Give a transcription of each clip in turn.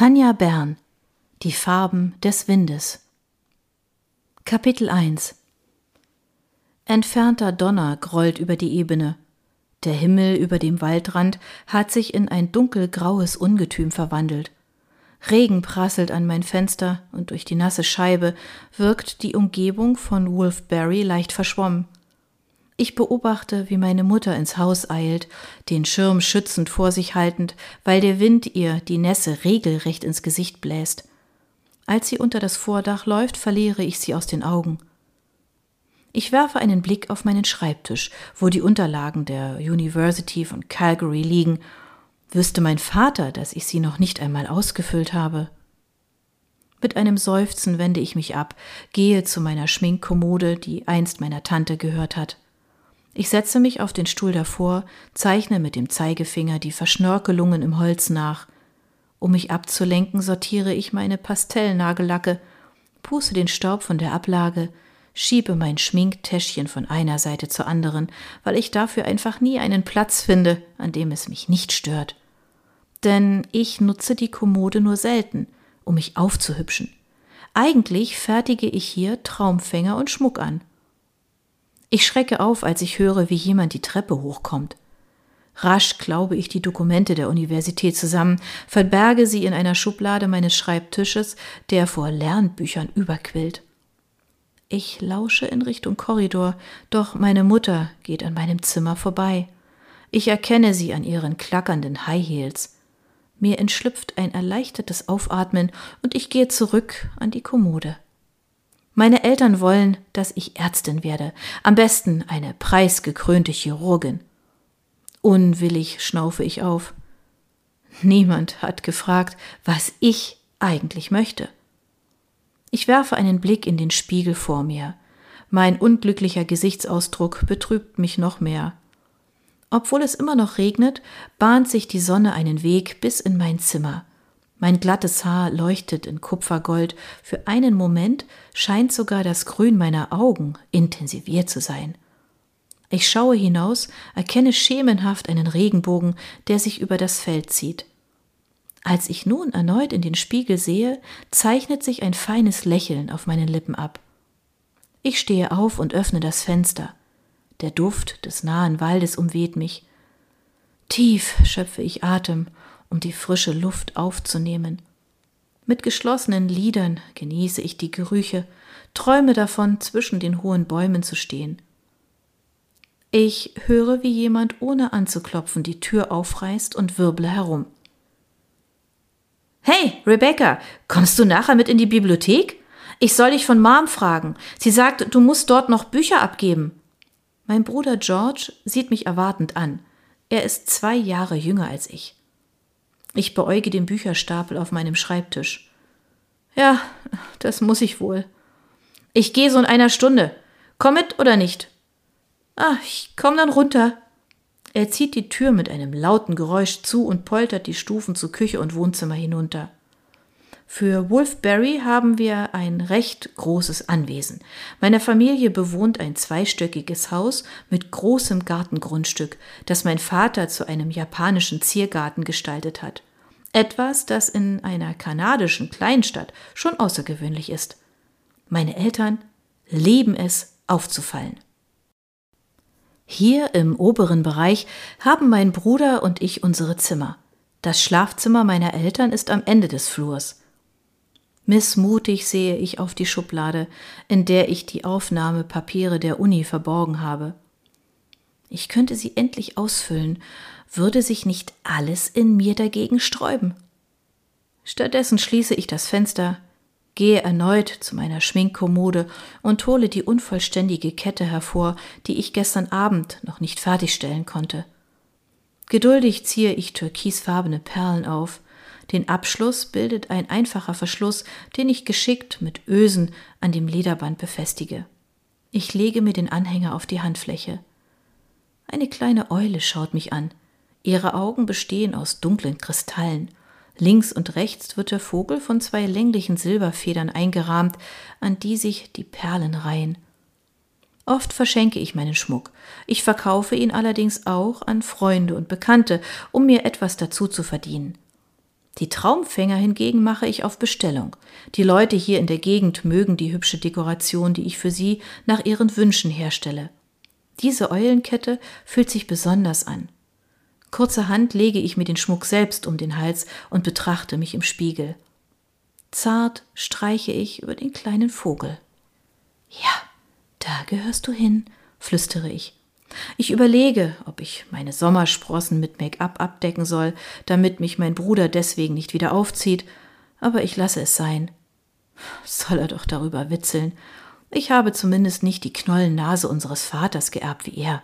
Tanja Bern Die Farben des Windes Kapitel 1 Entfernter Donner grollt über die Ebene. Der Himmel über dem Waldrand hat sich in ein dunkelgraues Ungetüm verwandelt. Regen prasselt an mein Fenster und durch die nasse Scheibe wirkt die Umgebung von Wolfberry leicht verschwommen. Ich beobachte, wie meine Mutter ins Haus eilt, den Schirm schützend vor sich haltend, weil der Wind ihr die Nässe regelrecht ins Gesicht bläst. Als sie unter das Vordach läuft, verliere ich sie aus den Augen. Ich werfe einen Blick auf meinen Schreibtisch, wo die Unterlagen der University von Calgary liegen. Wüsste mein Vater, dass ich sie noch nicht einmal ausgefüllt habe. Mit einem Seufzen wende ich mich ab, gehe zu meiner Schminkkommode, die einst meiner Tante gehört hat. Ich setze mich auf den Stuhl davor, zeichne mit dem Zeigefinger die Verschnörkelungen im Holz nach. Um mich abzulenken, sortiere ich meine Pastellnagellacke, puste den Staub von der Ablage, schiebe mein Schminktäschchen von einer Seite zur anderen, weil ich dafür einfach nie einen Platz finde, an dem es mich nicht stört. Denn ich nutze die Kommode nur selten, um mich aufzuhübschen. Eigentlich fertige ich hier Traumfänger und Schmuck an. Ich schrecke auf, als ich höre, wie jemand die Treppe hochkommt. Rasch glaube ich die Dokumente der Universität zusammen, verberge sie in einer Schublade meines Schreibtisches, der vor Lernbüchern überquillt. Ich lausche in Richtung Korridor, doch meine Mutter geht an meinem Zimmer vorbei. Ich erkenne sie an ihren klackernden High Heels. Mir entschlüpft ein erleichtertes Aufatmen und ich gehe zurück an die Kommode. Meine Eltern wollen, dass ich Ärztin werde, am besten eine preisgekrönte Chirurgin. Unwillig schnaufe ich auf. Niemand hat gefragt, was ich eigentlich möchte. Ich werfe einen Blick in den Spiegel vor mir. Mein unglücklicher Gesichtsausdruck betrübt mich noch mehr. Obwohl es immer noch regnet, bahnt sich die Sonne einen Weg bis in mein Zimmer. Mein glattes Haar leuchtet in Kupfergold. Für einen Moment scheint sogar das Grün meiner Augen intensiviert zu sein. Ich schaue hinaus, erkenne schemenhaft einen Regenbogen, der sich über das Feld zieht. Als ich nun erneut in den Spiegel sehe, zeichnet sich ein feines Lächeln auf meinen Lippen ab. Ich stehe auf und öffne das Fenster. Der Duft des nahen Waldes umweht mich. Tief schöpfe ich Atem um die frische Luft aufzunehmen. Mit geschlossenen Lidern genieße ich die Gerüche, träume davon, zwischen den hohen Bäumen zu stehen. Ich höre, wie jemand ohne anzuklopfen die Tür aufreißt und wirble herum. Hey, Rebecca, kommst du nachher mit in die Bibliothek? Ich soll dich von Mom fragen. Sie sagt, du musst dort noch Bücher abgeben. Mein Bruder George sieht mich erwartend an. Er ist zwei Jahre jünger als ich. Ich beäuge den Bücherstapel auf meinem Schreibtisch. Ja, das muss ich wohl. Ich gehe so in einer Stunde. Komm mit oder nicht? Ah, ich komm dann runter. Er zieht die Tür mit einem lauten Geräusch zu und poltert die Stufen zu Küche und Wohnzimmer hinunter. Für Wolfberry haben wir ein recht großes Anwesen. Meine Familie bewohnt ein zweistöckiges Haus mit großem Gartengrundstück, das mein Vater zu einem japanischen Ziergarten gestaltet hat. Etwas, das in einer kanadischen Kleinstadt schon außergewöhnlich ist. Meine Eltern lieben es, aufzufallen. Hier im oberen Bereich haben mein Bruder und ich unsere Zimmer. Das Schlafzimmer meiner Eltern ist am Ende des Flurs. Missmutig sehe ich auf die Schublade, in der ich die Aufnahmepapiere der Uni verborgen habe. Ich könnte sie endlich ausfüllen, würde sich nicht alles in mir dagegen sträuben. Stattdessen schließe ich das Fenster, gehe erneut zu meiner Schminkkommode und hole die unvollständige Kette hervor, die ich gestern Abend noch nicht fertigstellen konnte. Geduldig ziehe ich türkisfarbene Perlen auf, den Abschluss bildet ein einfacher Verschluss, den ich geschickt mit Ösen an dem Lederband befestige. Ich lege mir den Anhänger auf die Handfläche. Eine kleine Eule schaut mich an. Ihre Augen bestehen aus dunklen Kristallen. Links und rechts wird der Vogel von zwei länglichen Silberfedern eingerahmt, an die sich die Perlen reihen. Oft verschenke ich meinen Schmuck. Ich verkaufe ihn allerdings auch an Freunde und Bekannte, um mir etwas dazu zu verdienen. Die Traumfänger hingegen mache ich auf Bestellung. Die Leute hier in der Gegend mögen die hübsche Dekoration, die ich für sie nach ihren Wünschen herstelle. Diese Eulenkette fühlt sich besonders an. Kurzerhand lege ich mir den Schmuck selbst um den Hals und betrachte mich im Spiegel. Zart streiche ich über den kleinen Vogel. Ja, da gehörst du hin, flüstere ich. Ich überlege, ob ich meine Sommersprossen mit Make-up abdecken soll, damit mich mein Bruder deswegen nicht wieder aufzieht, aber ich lasse es sein. Soll er doch darüber witzeln. Ich habe zumindest nicht die Knollennase unseres Vaters geerbt wie er.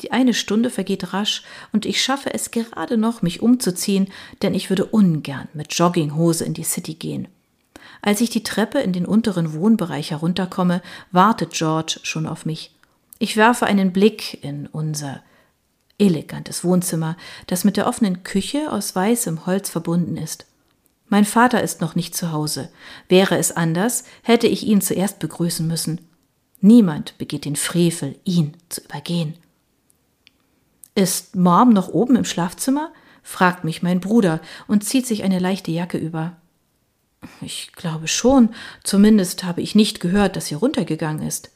Die eine Stunde vergeht rasch und ich schaffe es gerade noch, mich umzuziehen, denn ich würde ungern mit Jogginghose in die City gehen. Als ich die Treppe in den unteren Wohnbereich herunterkomme, wartet George schon auf mich. Ich werfe einen Blick in unser elegantes Wohnzimmer, das mit der offenen Küche aus weißem Holz verbunden ist. Mein Vater ist noch nicht zu Hause. Wäre es anders, hätte ich ihn zuerst begrüßen müssen. Niemand begeht den Frevel, ihn zu übergehen. Ist Mom noch oben im Schlafzimmer? fragt mich mein Bruder und zieht sich eine leichte Jacke über. Ich glaube schon, zumindest habe ich nicht gehört, dass sie runtergegangen ist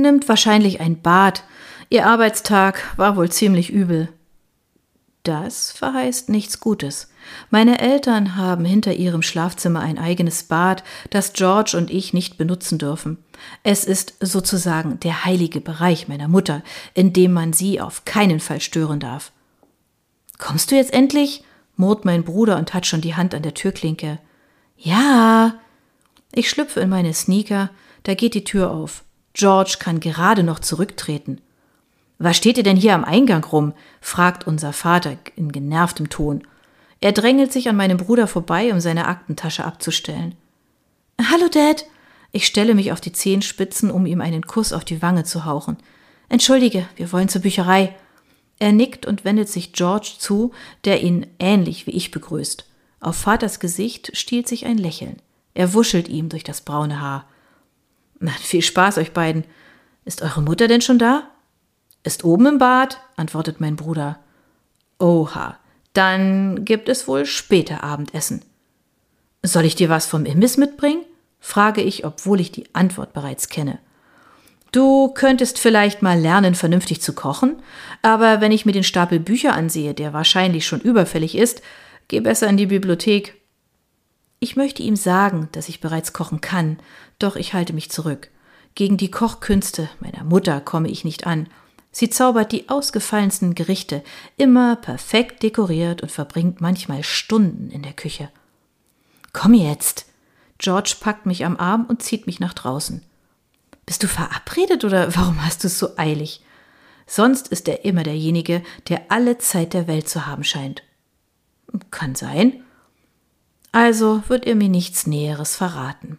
nimmt wahrscheinlich ein Bad. Ihr Arbeitstag war wohl ziemlich übel. Das verheißt nichts Gutes. Meine Eltern haben hinter ihrem Schlafzimmer ein eigenes Bad, das George und ich nicht benutzen dürfen. Es ist sozusagen der heilige Bereich meiner Mutter, in dem man sie auf keinen Fall stören darf. Kommst du jetzt endlich? murrt mein Bruder und hat schon die Hand an der Türklinke. Ja. Ich schlüpfe in meine Sneaker, da geht die Tür auf. George kann gerade noch zurücktreten. Was steht ihr denn hier am Eingang rum? fragt unser Vater in genervtem Ton. Er drängelt sich an meinem Bruder vorbei, um seine Aktentasche abzustellen. Hallo, Dad. Ich stelle mich auf die Zehenspitzen, um ihm einen Kuss auf die Wange zu hauchen. Entschuldige, wir wollen zur Bücherei. Er nickt und wendet sich George zu, der ihn ähnlich wie ich begrüßt. Auf Vaters Gesicht stiehlt sich ein Lächeln. Er wuschelt ihm durch das braune Haar. Na, viel Spaß euch beiden. Ist eure Mutter denn schon da? Ist oben im Bad, antwortet mein Bruder. Oha, dann gibt es wohl später Abendessen. Soll ich dir was vom Imbiss mitbringen? frage ich, obwohl ich die Antwort bereits kenne. Du könntest vielleicht mal lernen, vernünftig zu kochen, aber wenn ich mir den Stapel Bücher ansehe, der wahrscheinlich schon überfällig ist, geh besser in die Bibliothek. Ich möchte ihm sagen, dass ich bereits kochen kann, doch ich halte mich zurück. Gegen die Kochkünste meiner Mutter komme ich nicht an. Sie zaubert die ausgefallensten Gerichte, immer perfekt dekoriert und verbringt manchmal Stunden in der Küche. Komm jetzt! George packt mich am Arm und zieht mich nach draußen. Bist du verabredet oder warum hast du es so eilig? Sonst ist er immer derjenige, der alle Zeit der Welt zu haben scheint. Kann sein. Also wird er mir nichts Näheres verraten.